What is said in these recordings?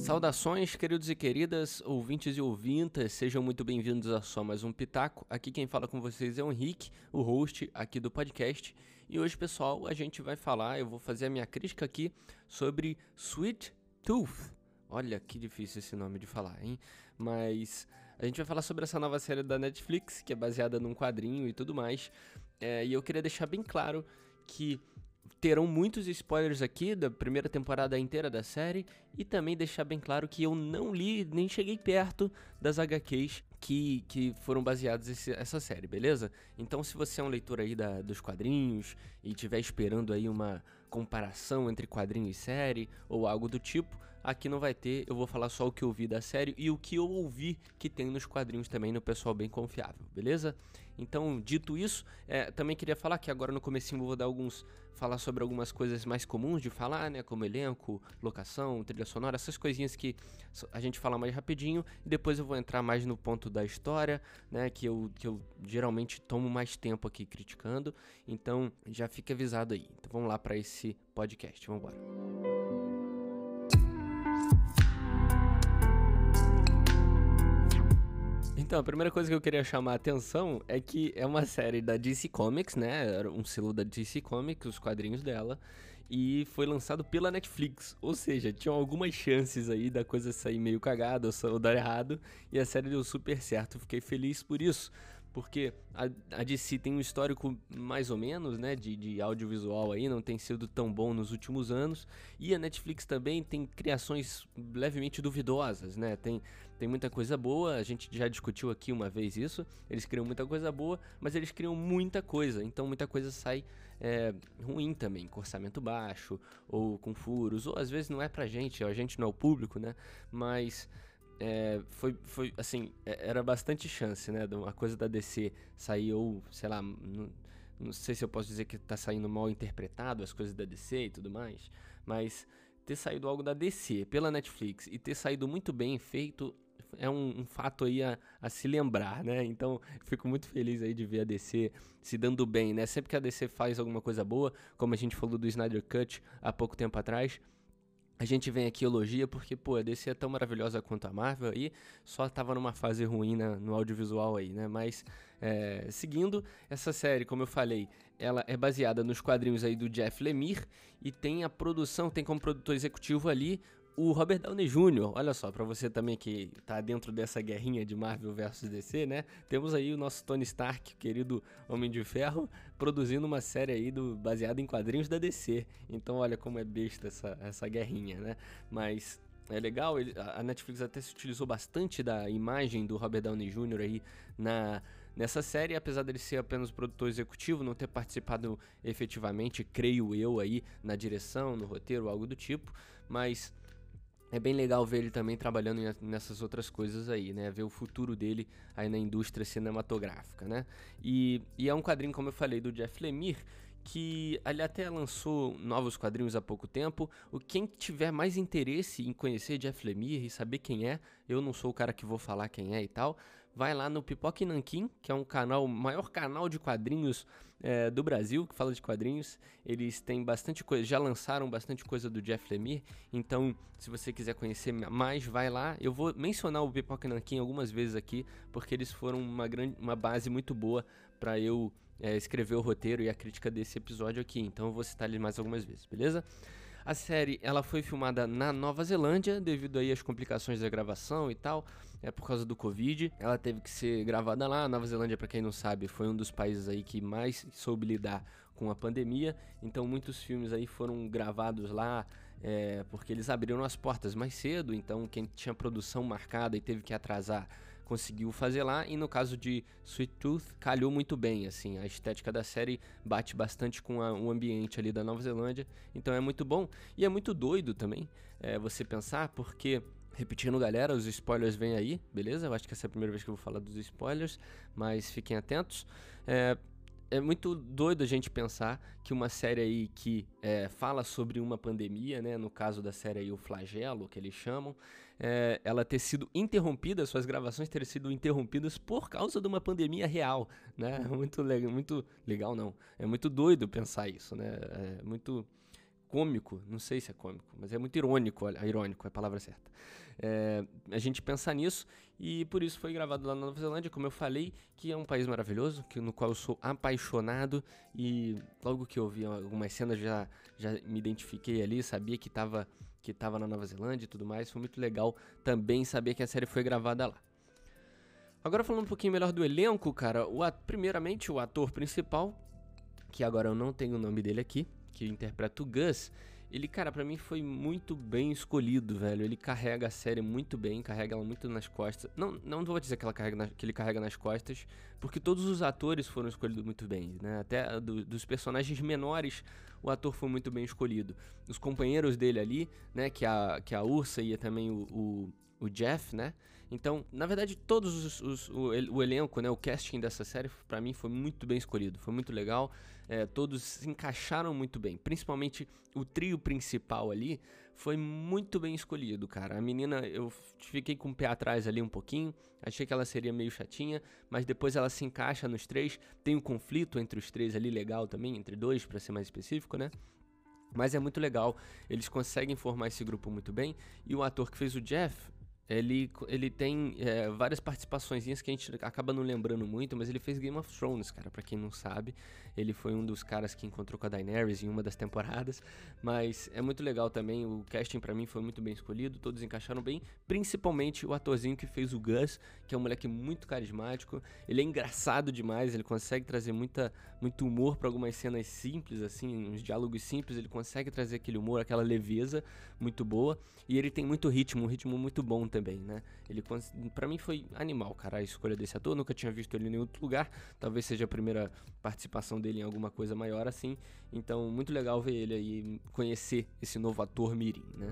Saudações, queridos e queridas, ouvintes e ouvintas, sejam muito bem-vindos a só mais um Pitaco. Aqui quem fala com vocês é o Henrique, o host aqui do podcast. E hoje, pessoal, a gente vai falar, eu vou fazer a minha crítica aqui sobre Sweet Tooth. Olha que difícil esse nome de falar, hein? Mas a gente vai falar sobre essa nova série da Netflix, que é baseada num quadrinho e tudo mais. É, e eu queria deixar bem claro que terão muitos spoilers aqui da primeira temporada inteira da série e também deixar bem claro que eu não li nem cheguei perto das HQs que, que foram baseadas esse, essa série, beleza? Então, se você é um leitor aí da, dos quadrinhos e estiver esperando aí uma comparação entre quadrinho e série ou algo do tipo, aqui não vai ter. Eu vou falar só o que eu vi da série e o que eu ouvi que tem nos quadrinhos também no pessoal bem confiável, beleza? Então, dito isso, é, também queria falar que agora no comecinho eu vou dar alguns falar sobre algumas coisas mais comuns de falar, né, como elenco, locação, trilha sonora, essas coisinhas que a gente fala mais rapidinho e depois eu vou entrar mais no ponto da história, né? Que eu, que eu geralmente tomo mais tempo aqui criticando. Então já fica avisado aí. Então vamos lá para esse podcast. Vamos embora. Então, a primeira coisa que eu queria chamar a atenção é que é uma série da DC Comics, né? Era um selo da DC Comics, os quadrinhos dela, e foi lançado pela Netflix. Ou seja, tinham algumas chances aí da coisa sair meio cagada ou dar errado, e a série deu super certo. Fiquei feliz por isso porque a, a DC tem um histórico mais ou menos, né, de, de audiovisual aí, não tem sido tão bom nos últimos anos, e a Netflix também tem criações levemente duvidosas, né, tem, tem muita coisa boa, a gente já discutiu aqui uma vez isso, eles criam muita coisa boa, mas eles criam muita coisa, então muita coisa sai é, ruim também, com orçamento baixo, ou com furos, ou às vezes não é pra gente, a gente não é o público, né, mas é, foi, foi, assim, é, era bastante chance, né? Uma coisa da DC sair ou, sei lá, não, não sei se eu posso dizer que tá saindo mal interpretado as coisas da DC e tudo mais, mas ter saído algo da DC pela Netflix e ter saído muito bem feito é um, um fato aí a, a, se lembrar, né? Então, fico muito feliz aí de ver a DC se dando bem, né? Sempre que a DC faz alguma coisa boa, como a gente falou do Snyder Cut há pouco tempo atrás, a gente vem aqui elogia porque, pô, a DC é tão maravilhosa quanto a Marvel e só tava numa fase ruim na, no audiovisual aí, né? Mas, é, seguindo, essa série, como eu falei, ela é baseada nos quadrinhos aí do Jeff Lemire e tem a produção, tem como produtor executivo ali o Robert Downey Jr., olha só, para você também que tá dentro dessa guerrinha de Marvel versus DC, né? Temos aí o nosso Tony Stark, querido Homem de Ferro, produzindo uma série aí do, baseada em quadrinhos da DC. Então, olha como é besta essa, essa guerrinha, né? Mas é legal, ele, a Netflix até se utilizou bastante da imagem do Robert Downey Jr. aí na, nessa série, apesar dele ser apenas produtor executivo, não ter participado efetivamente, creio eu, aí na direção, no roteiro, algo do tipo, mas é bem legal ver ele também trabalhando nessas outras coisas aí, né? Ver o futuro dele aí na indústria cinematográfica, né? E, e é um quadrinho, como eu falei, do Jeff Lemire, que ele até lançou novos quadrinhos há pouco tempo. O quem tiver mais interesse em conhecer Jeff Lemire e saber quem é, eu não sou o cara que vou falar quem é e tal, vai lá no Pipoque Nankin, que é um canal, maior canal de quadrinhos é, do Brasil, que fala de quadrinhos. Eles têm bastante coisa, já lançaram bastante coisa do Jeff Lemire. Então, se você quiser conhecer mais, vai lá. Eu vou mencionar o Pipoque Nankin algumas vezes aqui, porque eles foram uma grande, uma base muito boa para eu é, escrever o roteiro e a crítica desse episódio aqui, então eu vou citar ele mais algumas vezes, beleza? A série ela foi filmada na Nova Zelândia devido aí às complicações da gravação e tal, é por causa do Covid. Ela teve que ser gravada lá. A Nova Zelândia, para quem não sabe, foi um dos países aí que mais soube lidar com a pandemia. Então muitos filmes aí foram gravados lá é, porque eles abriram as portas mais cedo. Então quem tinha produção marcada e teve que atrasar conseguiu fazer lá e no caso de Sweet Tooth calhou muito bem, assim, a estética da série bate bastante com a, o ambiente ali da Nova Zelândia, então é muito bom e é muito doido também é, você pensar porque Repetindo, galera, os spoilers vêm aí, beleza? Eu acho que essa é a primeira vez que eu vou falar dos spoilers, mas fiquem atentos. É, é muito doido a gente pensar que uma série aí que é, fala sobre uma pandemia, né, no caso da série aí o flagelo, que eles chamam, é, ela ter sido interrompida, suas gravações terem sido interrompidas por causa de uma pandemia real, né? Muito legal, muito legal não. É muito doido pensar isso, né? É muito cômico, não sei se é cômico, mas é muito irônico, olha, irônico é a palavra certa. É, a gente pensa nisso e por isso foi gravado lá na Nova Zelândia, como eu falei, que é um país maravilhoso, que, no qual eu sou apaixonado e logo que eu vi algumas cenas já, já me identifiquei ali, sabia que estava que tava na Nova Zelândia e tudo mais, foi muito legal também saber que a série foi gravada lá. Agora falando um pouquinho melhor do elenco, cara, o, primeiramente o ator principal, que agora eu não tenho o nome dele aqui, que interpreta o Gus, ele, cara, para mim foi muito bem escolhido, velho. Ele carrega a série muito bem, carrega ela muito nas costas. Não, não vou dizer que, ela carrega na, que ele carrega nas costas, porque todos os atores foram escolhidos muito bem, né? Até do, dos personagens menores, o ator foi muito bem escolhido. Os companheiros dele ali, né? Que a, que a Ursa e também o, o, o Jeff, né? Então, na verdade, todos os, os o, o, elenco, né, o casting dessa série, para mim foi muito bem escolhido, foi muito legal. É, todos se encaixaram muito bem, principalmente o trio principal ali foi muito bem escolhido, cara. A menina, eu fiquei com o pé atrás ali um pouquinho, achei que ela seria meio chatinha, mas depois ela se encaixa nos três. Tem um conflito entre os três ali legal também, entre dois, para ser mais específico, né? Mas é muito legal, eles conseguem formar esse grupo muito bem. E o ator que fez o Jeff, ele, ele tem é, várias participações que a gente acaba não lembrando muito, mas ele fez Game of Thrones, cara, para quem não sabe. Ele foi um dos caras que encontrou com a Daenerys em uma das temporadas, mas é muito legal também, o casting para mim foi muito bem escolhido, todos encaixaram bem, principalmente o atorzinho que fez o Gus, que é um moleque muito carismático, ele é engraçado demais, ele consegue trazer muita, muito humor para algumas cenas simples, assim, uns diálogos simples, ele consegue trazer aquele humor, aquela leveza muito boa, e ele tem muito ritmo, um ritmo muito bom também também, né? Ele para mim foi animal, cara, a escolha desse ator. nunca tinha visto ele em nenhum outro lugar. Talvez seja a primeira participação dele em alguma coisa maior assim. Então, muito legal ver ele aí, conhecer esse novo ator Mirim, né?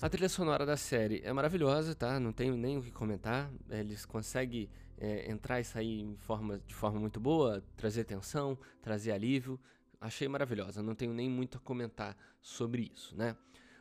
A trilha sonora da série é maravilhosa, tá? Não tenho nem o que comentar. Eles conseguem é, entrar e sair forma, de forma muito boa, trazer tensão, trazer alívio. Achei maravilhosa, não tenho nem muito a comentar sobre isso, né?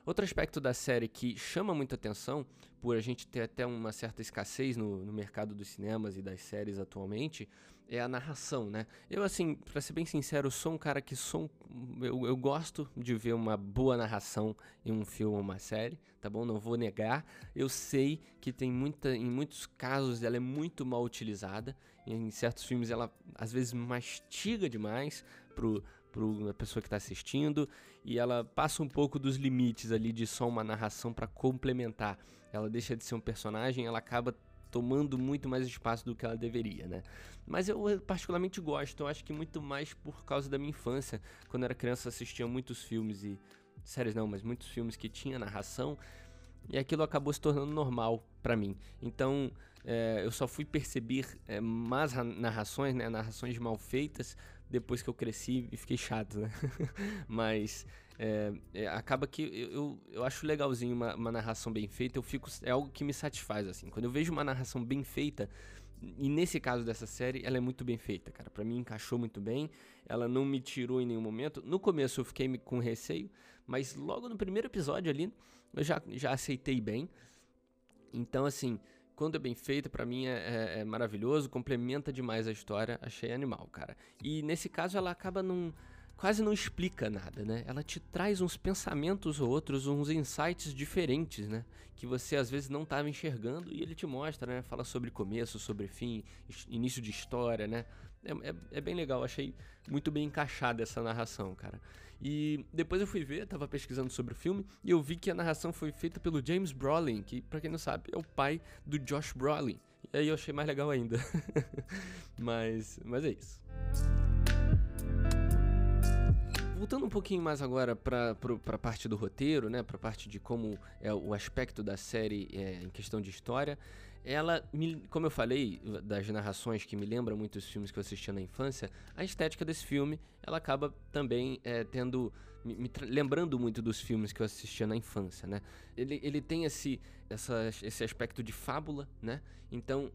Outro aspecto da série que chama muita atenção, por a gente ter até uma certa escassez no, no mercado dos cinemas e das séries atualmente, é a narração, né? Eu, assim, pra ser bem sincero, sou um cara que sou um, eu, eu gosto de ver uma boa narração em um filme ou uma série, tá bom? Não vou negar. Eu sei que tem muita, em muitos casos ela é muito mal utilizada. Em certos filmes ela às vezes mastiga demais pro para a pessoa que está assistindo e ela passa um pouco dos limites ali de só uma narração para complementar. Ela deixa de ser um personagem, ela acaba tomando muito mais espaço do que ela deveria, né? Mas eu particularmente gosto, eu acho que muito mais por causa da minha infância. Quando era criança assistia muitos filmes e séries não, mas muitos filmes que tinha narração e aquilo acabou se tornando normal para mim. Então é, eu só fui perceber é, más narrações, né, narrações mal feitas depois que eu cresci e fiquei chato, né? Mas é, é, acaba que eu, eu, eu, acho legalzinho uma, uma, narração bem feita, eu fico, é algo que me satisfaz, assim. Quando eu vejo uma narração bem feita, e nesse caso dessa série, ela é muito bem feita, cara. Para mim encaixou muito bem, ela não me tirou em nenhum momento. No começo eu fiquei com receio, mas logo no primeiro episódio ali, eu já, já aceitei bem. Então, assim, quando é bem feito, para mim é, é, é, maravilhoso, complementa demais a história, achei animal, cara. E nesse caso ela acaba num. quase não explica nada, né? Ela te traz uns pensamentos ou outros, uns insights diferentes, né? Que você às vezes não estava enxergando e ele te mostra, né? Fala sobre começo, sobre fim, início de história, né? É, é, é, bem legal, achei muito bem encaixada essa narração, cara. E depois eu fui ver, tava pesquisando sobre o filme, e eu vi que a narração foi feita pelo James Brolin, que, pra quem não sabe, é o pai do Josh Brolin. E aí eu achei mais legal ainda. mas, mas é isso. Voltando um pouquinho mais agora para a parte do roteiro, né, para a parte de como é o aspecto da série é, em questão de história, ela, me, como eu falei, das narrações que me lembram muito os filmes que eu assistia na infância, a estética desse filme, ela acaba também é, tendo, me, me lembrando muito dos filmes que eu assistia na infância, né? Ele, ele tem esse, essa, esse aspecto de fábula, né? Então,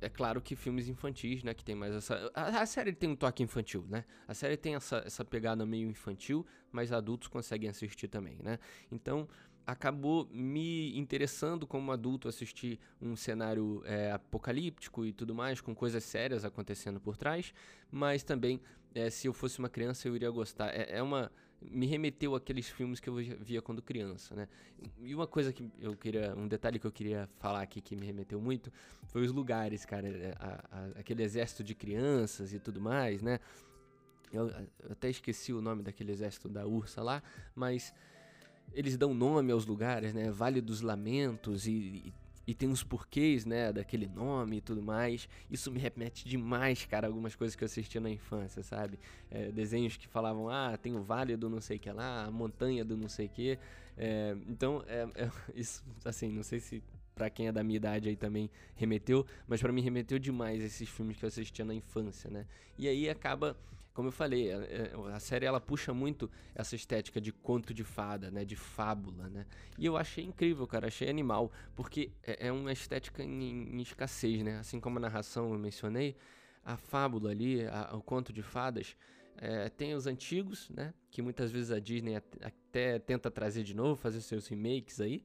é claro que filmes infantis, né, que tem mais essa... A, a, série tem um toque infantil, né? A série tem essa, essa pegada meio infantil, mas adultos conseguem assistir também, né? Então, acabou me interessando como adulto assistir um cenário é, apocalíptico e tudo mais, com coisas sérias acontecendo por trás, mas também, é, se eu fosse uma criança, eu iria gostar. É, é uma me remeteu àqueles filmes que eu via quando criança, né? E uma coisa que eu queria, um detalhe que eu queria falar aqui que me remeteu muito foi os lugares, cara, é, a, a, aquele exército de crianças e tudo mais, né? Eu, eu até esqueci o nome daquele exército da Ursa lá, mas eles dão nome aos lugares, né? Vale dos Lamentos e, e e tem uns porquês, né, daquele nome e tudo mais. Isso me remete demais, cara, algumas coisas que eu assistia na infância, sabe? É, desenhos que falavam, ah, tem o vale do não sei que lá, a montanha do não sei que. É, então, é, é, isso, assim, não sei se para quem é da minha idade aí também remeteu, mas para mim remeteu demais esses filmes que eu assistia na infância, né? E aí acaba como eu falei, a, é, a, série ela puxa muito essa estética de conto de fada, né, de fábula, né? E eu achei incrível, cara, achei animal, porque é, é uma estética em, em, escassez, né? Assim como a narração eu mencionei, a fábula ali, a, o conto de fadas, é, tem os antigos, né? Que muitas vezes a Disney até tenta trazer de novo, fazer seus remakes aí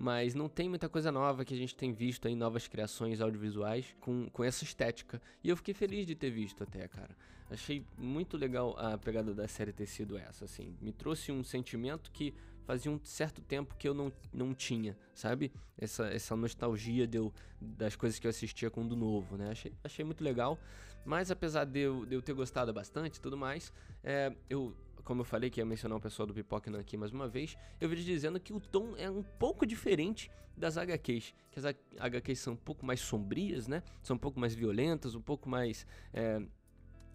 mas não tem muita coisa nova que a gente tem visto aí, novas criações audiovisuais com, com essa estética. E eu fiquei feliz de ter visto até, cara. Achei muito legal a pegada da série ter sido essa, assim. Me trouxe um sentimento que fazia um certo tempo que eu não, não tinha, sabe? Essa, essa nostalgia de eu, das coisas que eu assistia com do novo, né? Achei, achei muito legal. Mas apesar de eu, de eu ter gostado bastante e tudo mais, é, eu como eu falei que ia mencionar o pessoal do Pipoca aqui mais uma vez, eu vi dizendo que o tom é um pouco diferente das HQs, que as HQs são um pouco mais sombrias, né? São um pouco mais violentas, um pouco mais é,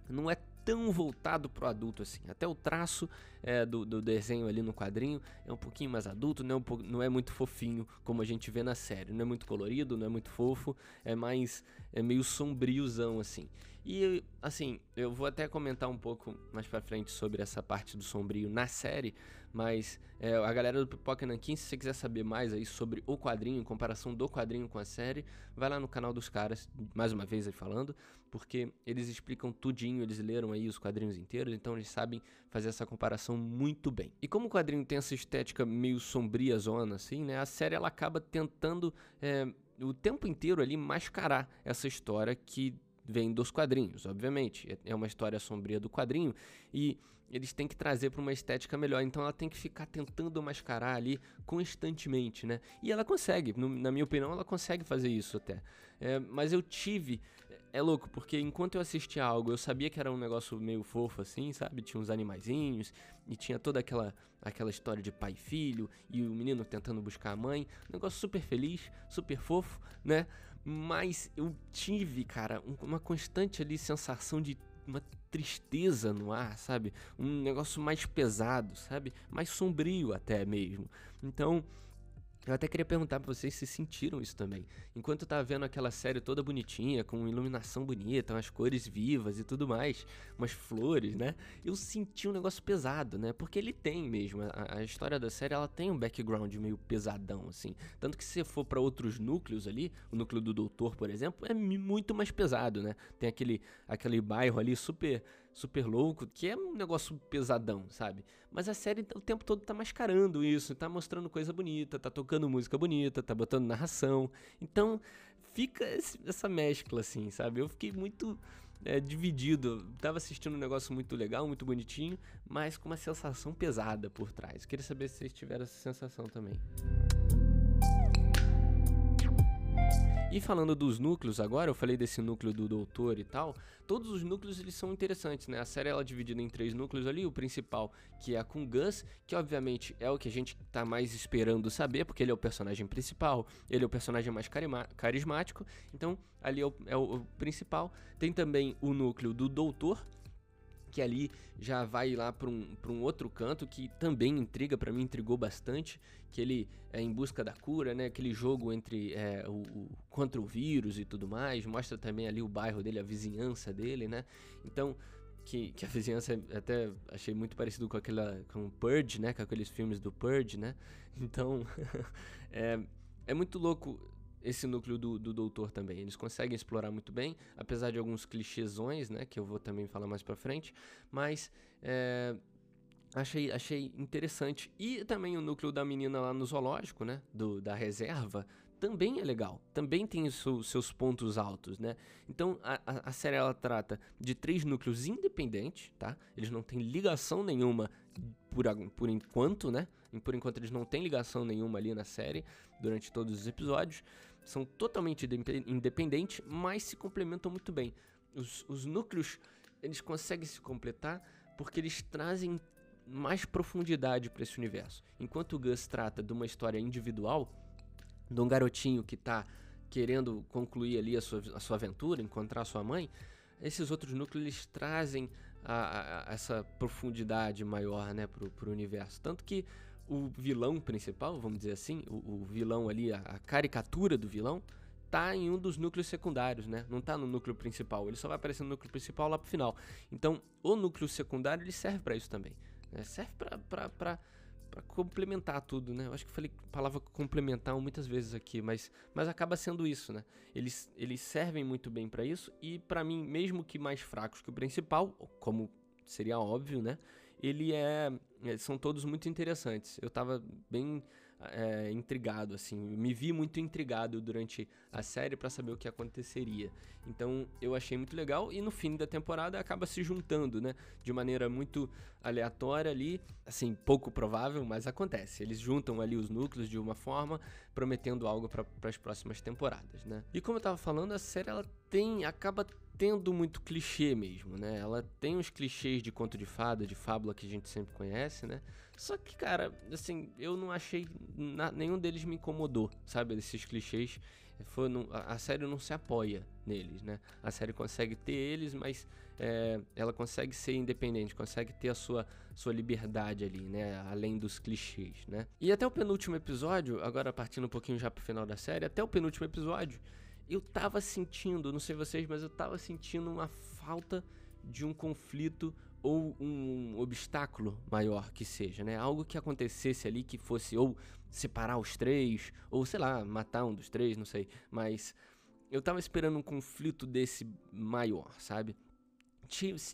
não é tão voltado pro adulto assim. Até o traço é, do, do, desenho ali no quadrinho é um pouquinho mais adulto, não é, um não é muito fofinho como a gente vê na série. Não é muito colorido, não é muito fofo, é mais é meio sombriozão assim. E assim, eu vou até comentar um pouco mais pra frente sobre essa parte do sombrio na série, mas é, a galera do Pipoca Nankin, se você quiser saber mais aí sobre o quadrinho, comparação do quadrinho com a série, vai lá no canal dos caras, mais uma vez aí falando, porque eles explicam tudinho, eles leram aí os quadrinhos inteiros, então eles sabem fazer essa comparação muito bem. E como o quadrinho tem essa estética meio sombria zona, assim, né, a série ela acaba tentando é, o tempo inteiro ali mascarar essa história que vem dos quadrinhos, obviamente. É, é uma história sombria do quadrinho e eles têm que trazer para uma estética melhor. Então ela tem que ficar tentando mascarar ali constantemente, né? E ela consegue, no, na minha opinião, ela consegue fazer isso até. É, mas eu tive. É louco, porque enquanto eu assistia algo, eu sabia que era um negócio meio fofo assim, sabe? Tinha uns animaizinhos e tinha toda aquela, aquela história de pai e filho e o menino tentando buscar a mãe. Um negócio super feliz, super fofo, né? Mas eu tive, cara, uma constante ali sensação de uma tristeza no ar, sabe? Um negócio mais pesado, sabe? Mais sombrio até mesmo. Então, eu até queria perguntar pra vocês se sentiram isso também. Enquanto eu tava vendo aquela série toda bonitinha, com iluminação bonita, umas cores vivas e tudo mais, umas flores, né? Eu senti um negócio pesado, né? Porque ele tem mesmo. A, a história da série ela tem um background meio pesadão, assim. Tanto que se for para outros núcleos ali, o núcleo do doutor, por exemplo, é muito mais pesado, né? Tem aquele, aquele bairro ali super super louco, que é um negócio pesadão, sabe? Mas a série o tempo todo tá mascarando isso, tá mostrando coisa bonita, tá tocando música bonita, tá botando narração. Então fica esse, essa mescla, assim, sabe? Eu fiquei muito é, dividido. Tava assistindo um negócio muito legal, muito bonitinho, mas com uma sensação pesada por trás. Queria saber se vocês tiveram essa sensação também. E falando dos núcleos agora, eu falei desse núcleo do doutor e tal, todos os núcleos eles são interessantes, né? A série ela é dividida em três núcleos ali, o principal, que é com Gus, que obviamente é o que a gente tá mais esperando saber, porque ele é o personagem principal, ele é o personagem mais carismático, então ali é o, é o principal. Tem também o núcleo do doutor, que ali já vai lá para um, um outro canto que também intriga, para mim intrigou bastante, que ele é em busca da cura, né? Aquele jogo entre é, o, o, contra o vírus e tudo mais, mostra também ali o bairro dele, a vizinhança dele, né? Então que, que, a vizinhança até achei muito parecido com aquela com o Purge, né, com aqueles filmes do Purge, né? Então é, é muito louco esse núcleo do, do doutor também. Eles conseguem explorar muito bem, apesar de alguns clichêsões, né? Que eu vou também falar mais pra frente. Mas é, achei, achei interessante. E também o núcleo da menina lá no zoológico, né? Do, da reserva. também é legal, também tem seus pontos altos, né? Então a, a, a, série ela trata de três núcleos independentes, tá? Eles não têm ligação nenhuma por, por enquanto, né? Por enquanto eles não têm ligação nenhuma ali na série durante todos os episódios. São totalmente independentes, mas se complementam muito bem. Os, os núcleos eles conseguem se completar porque eles trazem mais profundidade para esse universo. Enquanto o Gus trata de uma história individual, de um garotinho que está querendo concluir ali a sua, a sua aventura, encontrar sua mãe, esses outros núcleos trazem a, a, essa profundidade maior né, para o universo. Tanto que o vilão principal, vamos dizer assim, o, o vilão ali, a, a, caricatura do vilão, tá em um dos núcleos secundários, né? Não tá no núcleo principal. Ele só vai aparecer no núcleo principal lá pro final. Então, o núcleo secundário ele serve para isso também. Né? Serve para complementar tudo, né? Eu acho que falei a palavra complementar muitas vezes aqui, mas, mas acaba sendo isso, né? Eles, eles servem muito bem para isso e para mim, mesmo que mais fracos que o principal, como seria óbvio, né? Ele é, são todos muito interessantes. Eu tava bem é, intrigado, assim. Me vi muito intrigado durante a série para saber o que aconteceria. Então eu achei muito legal e no fim da temporada acaba se juntando, né? De maneira muito aleatória ali, assim, pouco provável, mas acontece. Eles juntam ali os núcleos de uma forma, prometendo algo para as próximas temporadas, né? E como eu tava falando, a série ela tem, acaba tendo muito clichê mesmo, né? Ela tem os clichês de conto de fada, de fábula que a gente sempre conhece, né? Só que, cara, assim, eu não achei. Nenhum deles me incomodou, sabe? Esses clichês. Foi, não, a, a, série não se apoia neles, né? A série consegue ter eles, mas é, ela consegue ser independente, consegue ter a sua, sua liberdade ali, né? Além dos clichês, né? E até o penúltimo episódio, agora partindo um pouquinho já pro final da série, até o penúltimo episódio, eu tava sentindo, não sei vocês, mas eu tava sentindo uma falta de um conflito ou um obstáculo maior que seja, né? Algo que acontecesse ali que fosse ou separar os três, ou sei lá, matar um dos três, não sei. Mas eu tava esperando um conflito desse maior, sabe?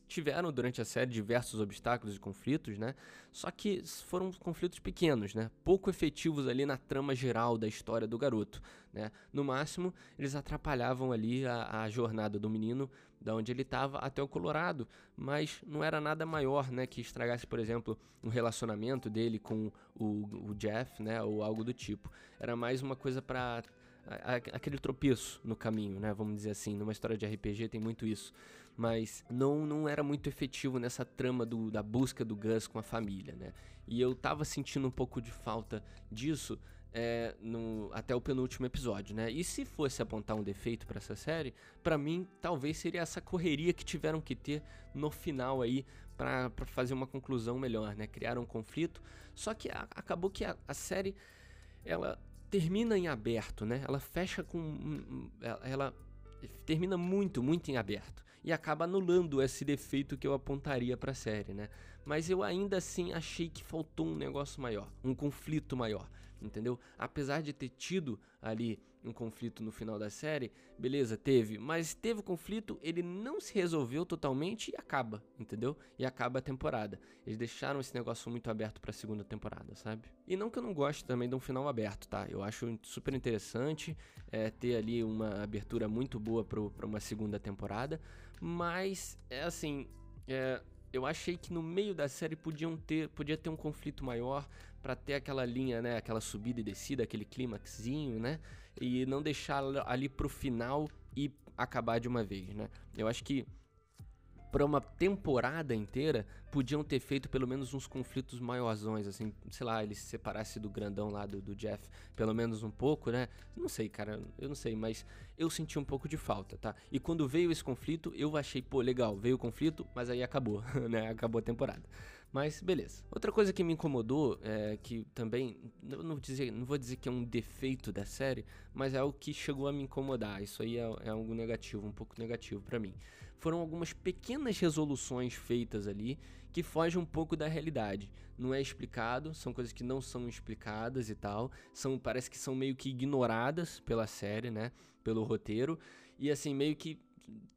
Tiveram durante a série diversos obstáculos e conflitos, né? Só que foram conflitos pequenos, né? Pouco efetivos ali na trama geral da história do garoto, né? No máximo, eles atrapalhavam ali a, a jornada do menino da onde ele estava até o Colorado, mas não era nada maior, né? Que estragasse, por exemplo, um relacionamento dele com o, o Jeff, né? Ou algo do tipo. Era mais uma coisa para aquele tropeço no caminho, né? Vamos dizer assim, numa história de RPG tem muito isso mas não, não era muito efetivo nessa trama do, da busca do Gus com a família, né? E eu tava sentindo um pouco de falta disso é, no, até o penúltimo episódio, né? E se fosse apontar um defeito para essa série, para mim talvez seria essa correria que tiveram que ter no final aí para fazer uma conclusão melhor, né? Criaram um conflito, só que a, acabou que a, a, série ela termina em aberto, né? Ela fecha com ela, termina muito, muito em aberto e acaba anulando esse defeito que eu apontaria para a série, né? Mas eu ainda assim achei que faltou um negócio maior, um conflito maior, entendeu? Apesar de ter tido ali um conflito no final da série, beleza, teve, mas teve o conflito, ele não se resolveu totalmente e acaba, entendeu? E acaba a temporada. Eles deixaram esse negócio muito aberto para a segunda temporada, sabe? E não que eu não goste também de um final aberto, tá? Eu acho super interessante é, ter ali uma abertura muito boa para uma segunda temporada, mas é assim, é, eu achei que no meio da série podiam ter, podia ter um conflito maior para ter aquela linha, né, aquela subida e descida, aquele clímaxzinho, né? E não deixar ali pro final e acabar de uma vez, né? Eu acho que para uma temporada inteira, podiam ter feito pelo menos uns conflitos maiorzões, assim, sei lá, ele se separasse do grandão lá do, do, Jeff, pelo menos um pouco, né? Não sei, cara, eu não sei, mas eu senti um pouco de falta, tá? E quando veio esse conflito, eu achei, pô, legal, veio o conflito, mas aí acabou, né? Acabou a temporada. Mas beleza. Outra coisa que me incomodou, é, que também, não, dizer, não vou dizer que é um defeito da série, mas é algo que chegou a me incomodar. Isso aí é, é algo negativo, um pouco negativo para mim. Foram algumas pequenas resoluções feitas ali que fogem um pouco da realidade. Não é explicado, são coisas que não são explicadas e tal. São, parece que são meio que ignoradas pela série, né? Pelo roteiro. E assim, meio que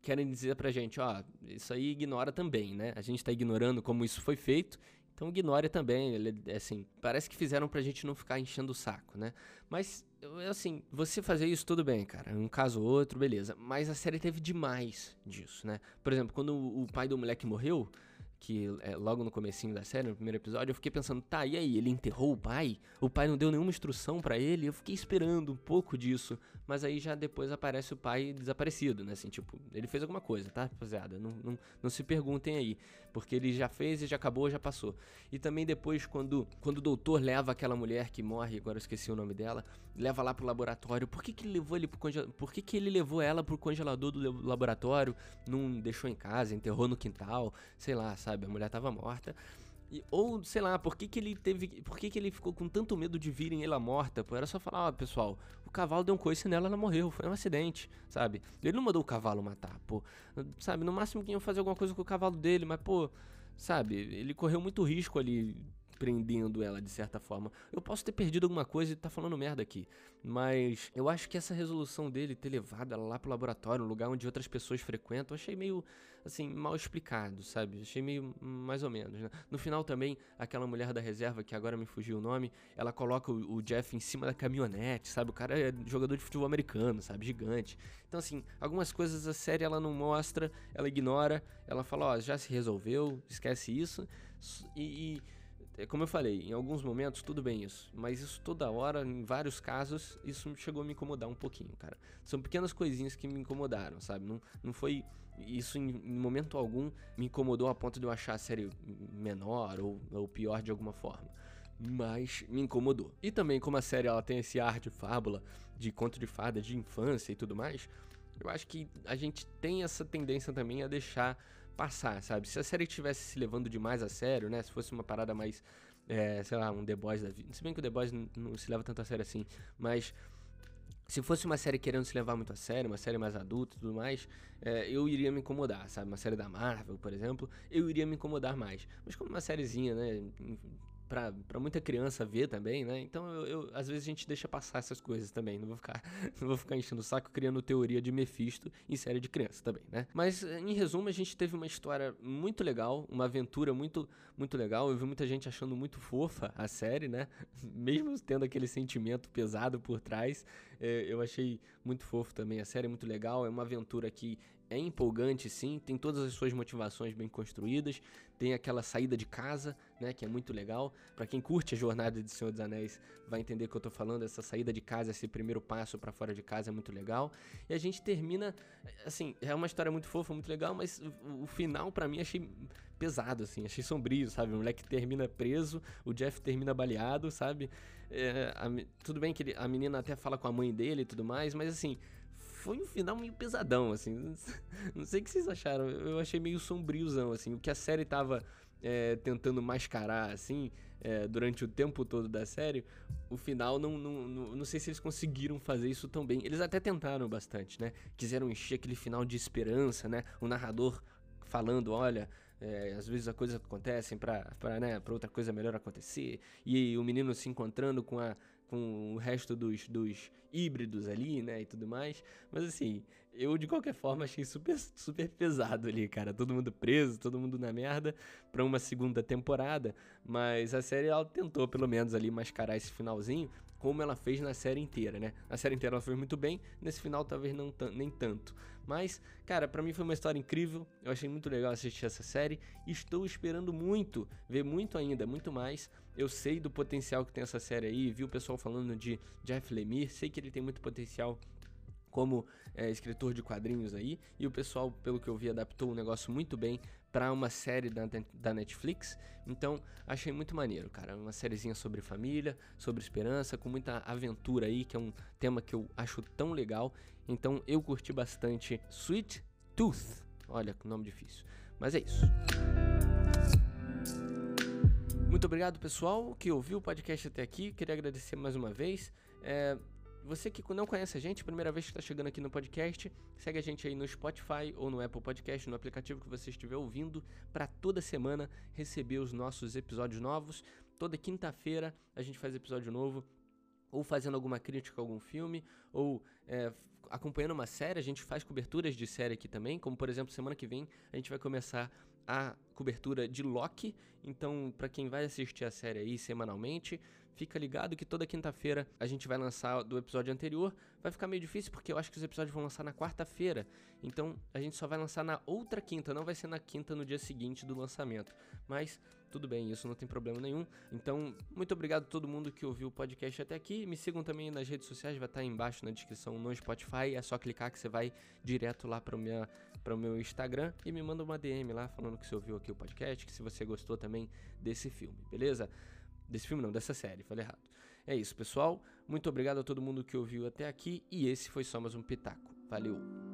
querem dizer pra gente, ó, isso aí ignora também, né? A gente tá ignorando como isso foi feito, Então ignore também, ele, assim, parece que fizeram pra gente não ficar enchendo o saco, né? Mas, assim, você fazer isso tudo bem, cara, um caso ou outro, beleza. Mas a série teve demais disso, né? Por exemplo, quando o pai do moleque morreu, que é, logo no comecinho da série, no primeiro episódio, eu fiquei pensando, tá, e aí, ele enterrou o pai? O pai não deu nenhuma instrução para ele? Eu fiquei esperando um pouco disso, mas aí já depois aparece o pai desaparecido, né, assim, tipo, ele fez alguma coisa, tá, rapaziada? Não, não, não se perguntem aí, porque ele já fez e já acabou, já passou. E também depois, quando, quando o doutor leva aquela mulher que morre, agora eu esqueci o nome dela, leva lá pro laboratório, por que que ele levou ele pro congel... por que que ele levou ela pro congelador do laboratório, não deixou em casa, enterrou no quintal, sei lá, sabe? Sabe? A mulher tava morta. E, ou, sei lá, por que, que ele teve. Por que, que ele ficou com tanto medo de virem ela morta? Pô, era só falar, ó, pessoal, o cavalo deu um coice nela, ela morreu. Foi um acidente, sabe? Ele não mandou o cavalo matar, pô. Sabe, no máximo que iam fazer alguma coisa com o cavalo dele, mas, pô, sabe, ele correu muito risco ali prendendo ela de certa forma. Eu posso ter perdido alguma coisa e tá falando merda aqui, mas eu acho que essa resolução dele ter levado ela lá pro laboratório, um lugar onde outras pessoas frequentam, achei meio assim mal explicado, sabe? Achei meio mais ou menos, né? No final também, aquela mulher da reserva que agora me fugiu o nome, ela coloca o, o Jeff em cima da caminhonete, sabe? O cara é jogador de futebol americano, sabe? Gigante. Então assim, algumas coisas a série ela não mostra, ela ignora, ela fala, ó, já se resolveu, esquece isso. e, e como eu falei, em alguns momentos tudo bem isso, mas isso toda hora, em vários casos, isso chegou a me incomodar um pouquinho, cara. São pequenas coisinhas que me incomodaram, sabe? Não, não foi. Isso em, em momento algum me incomodou a ponto de eu achar a série menor ou, ou pior de alguma forma mas me incomodou. E também como a série ela tem esse ar de fábula, de conto de fada, de infância e tudo mais, eu acho que a gente tem essa tendência também a deixar passar, sabe? Se a série estivesse se levando demais a sério, né? Se fosse uma parada mais, é, sei lá, um The Boys da vida. Se bem que o The Boys não, se leva tanto a sério assim, mas se fosse uma série querendo se levar muito a sério, uma série mais adulta e tudo mais, é, eu iria me incomodar, sabe? Uma série da Marvel, por exemplo, eu iria me incomodar mais. Mas como uma sériezinha, né? Para muita criança ver também, né? Então eu, eu, às vezes a gente deixa passar essas coisas também. Não vou ficar, não vou ficar enchendo o saco criando teoria de Mephisto em série de criança também, né? Mas em resumo, a gente teve uma história muito legal, uma aventura muito muito legal. Eu vi muita gente achando muito fofa a série, né? Mesmo tendo aquele sentimento pesado por trás, eu achei muito fofo também. A série é muito legal, é uma aventura que é empolgante sim, tem todas as suas motivações bem construídas, tem aquela saída de casa, né, que é muito legal. Para quem curte a jornada de Senhor dos Anéis, vai entender o que eu tô falando, essa saída de casa, esse primeiro passo para fora de casa é muito legal. E a gente termina, assim, é uma história muito fofa, muito legal, mas o final para mim achei pesado, assim, achei sombrio, sabe? O moleque termina preso, o Jeff termina baleado, sabe? É, a, tudo bem que ele, a menina até fala com a mãe dele e tudo mais, mas assim, foi um final meio pesadão, assim. Não sei o que vocês acharam. Eu achei meio sombriozão, assim. O que a série tava é, tentando mascarar, assim, é, durante o tempo todo da série, o final não, não, não, não sei se eles conseguiram fazer isso tão bem. Eles até tentaram bastante, né? Quiseram encher aquele final de esperança, né? O narrador falando, olha, é, às vezes as coisas acontecem para né, outra coisa melhor acontecer, e o menino se encontrando com a com o resto dos, dos híbridos ali, né, e tudo mais. Mas assim, eu de qualquer forma achei super, super pesado ali, cara. Todo mundo preso, todo mundo na merda pra uma segunda temporada. Mas a série, ela tentou pelo menos ali mascarar esse finalzinho, como ela fez na série inteira, né? Na série inteira ela fez muito bem, nesse final talvez não nem tanto. Mas, cara, para mim foi uma história incrível. Eu achei muito legal assistir essa série. Estou esperando muito, ver muito ainda, muito mais. Eu sei do potencial que tem essa série aí, vi o pessoal falando de Jeff Lemire, sei que ele tem muito potencial como é, escritor de quadrinhos aí, e o pessoal, pelo que eu vi, adaptou o negócio muito bem para uma série da, da Netflix. Então, achei muito maneiro, cara. Uma sériezinha sobre família, sobre esperança, com muita aventura aí, que é um tema que eu acho tão legal. Então, eu curti bastante Sweet Tooth. Olha, que nome difícil. Mas é isso. Muito obrigado, pessoal, que ouviu o podcast até aqui. Queria agradecer mais uma vez. É, você que não conhece a gente, primeira vez que está chegando aqui no podcast, segue a gente aí no Spotify ou no Apple Podcast, no aplicativo que você estiver ouvindo, para toda semana receber os nossos episódios novos. Toda quinta-feira a gente faz episódio novo, ou fazendo alguma crítica a algum filme, ou é, acompanhando uma série. A gente faz coberturas de série aqui também, como por exemplo, semana que vem a gente vai começar a cobertura de Loki. Então, para quem vai assistir a série aí semanalmente, fica ligado que toda quinta-feira a gente vai lançar do episódio anterior. Vai ficar meio difícil porque eu acho que os episódios vão lançar na quarta-feira. Então, a gente só vai lançar na outra quinta, não vai ser na quinta no dia seguinte do lançamento. Mas tudo bem, isso não tem problema nenhum. Então, muito obrigado a todo mundo que ouviu o podcast até aqui. Me sigam também nas redes sociais, vai estar aí embaixo na descrição no Spotify. É só clicar que você vai direto lá para o meu, Instagram e me manda uma DM lá falando que você ouviu aqui o podcast, que se você gostou também desse filme, beleza? Desse filme não, dessa série, falei errado. É isso, pessoal. Muito obrigado a todo mundo que ouviu até aqui e esse foi só mais um Pitaco. Valeu!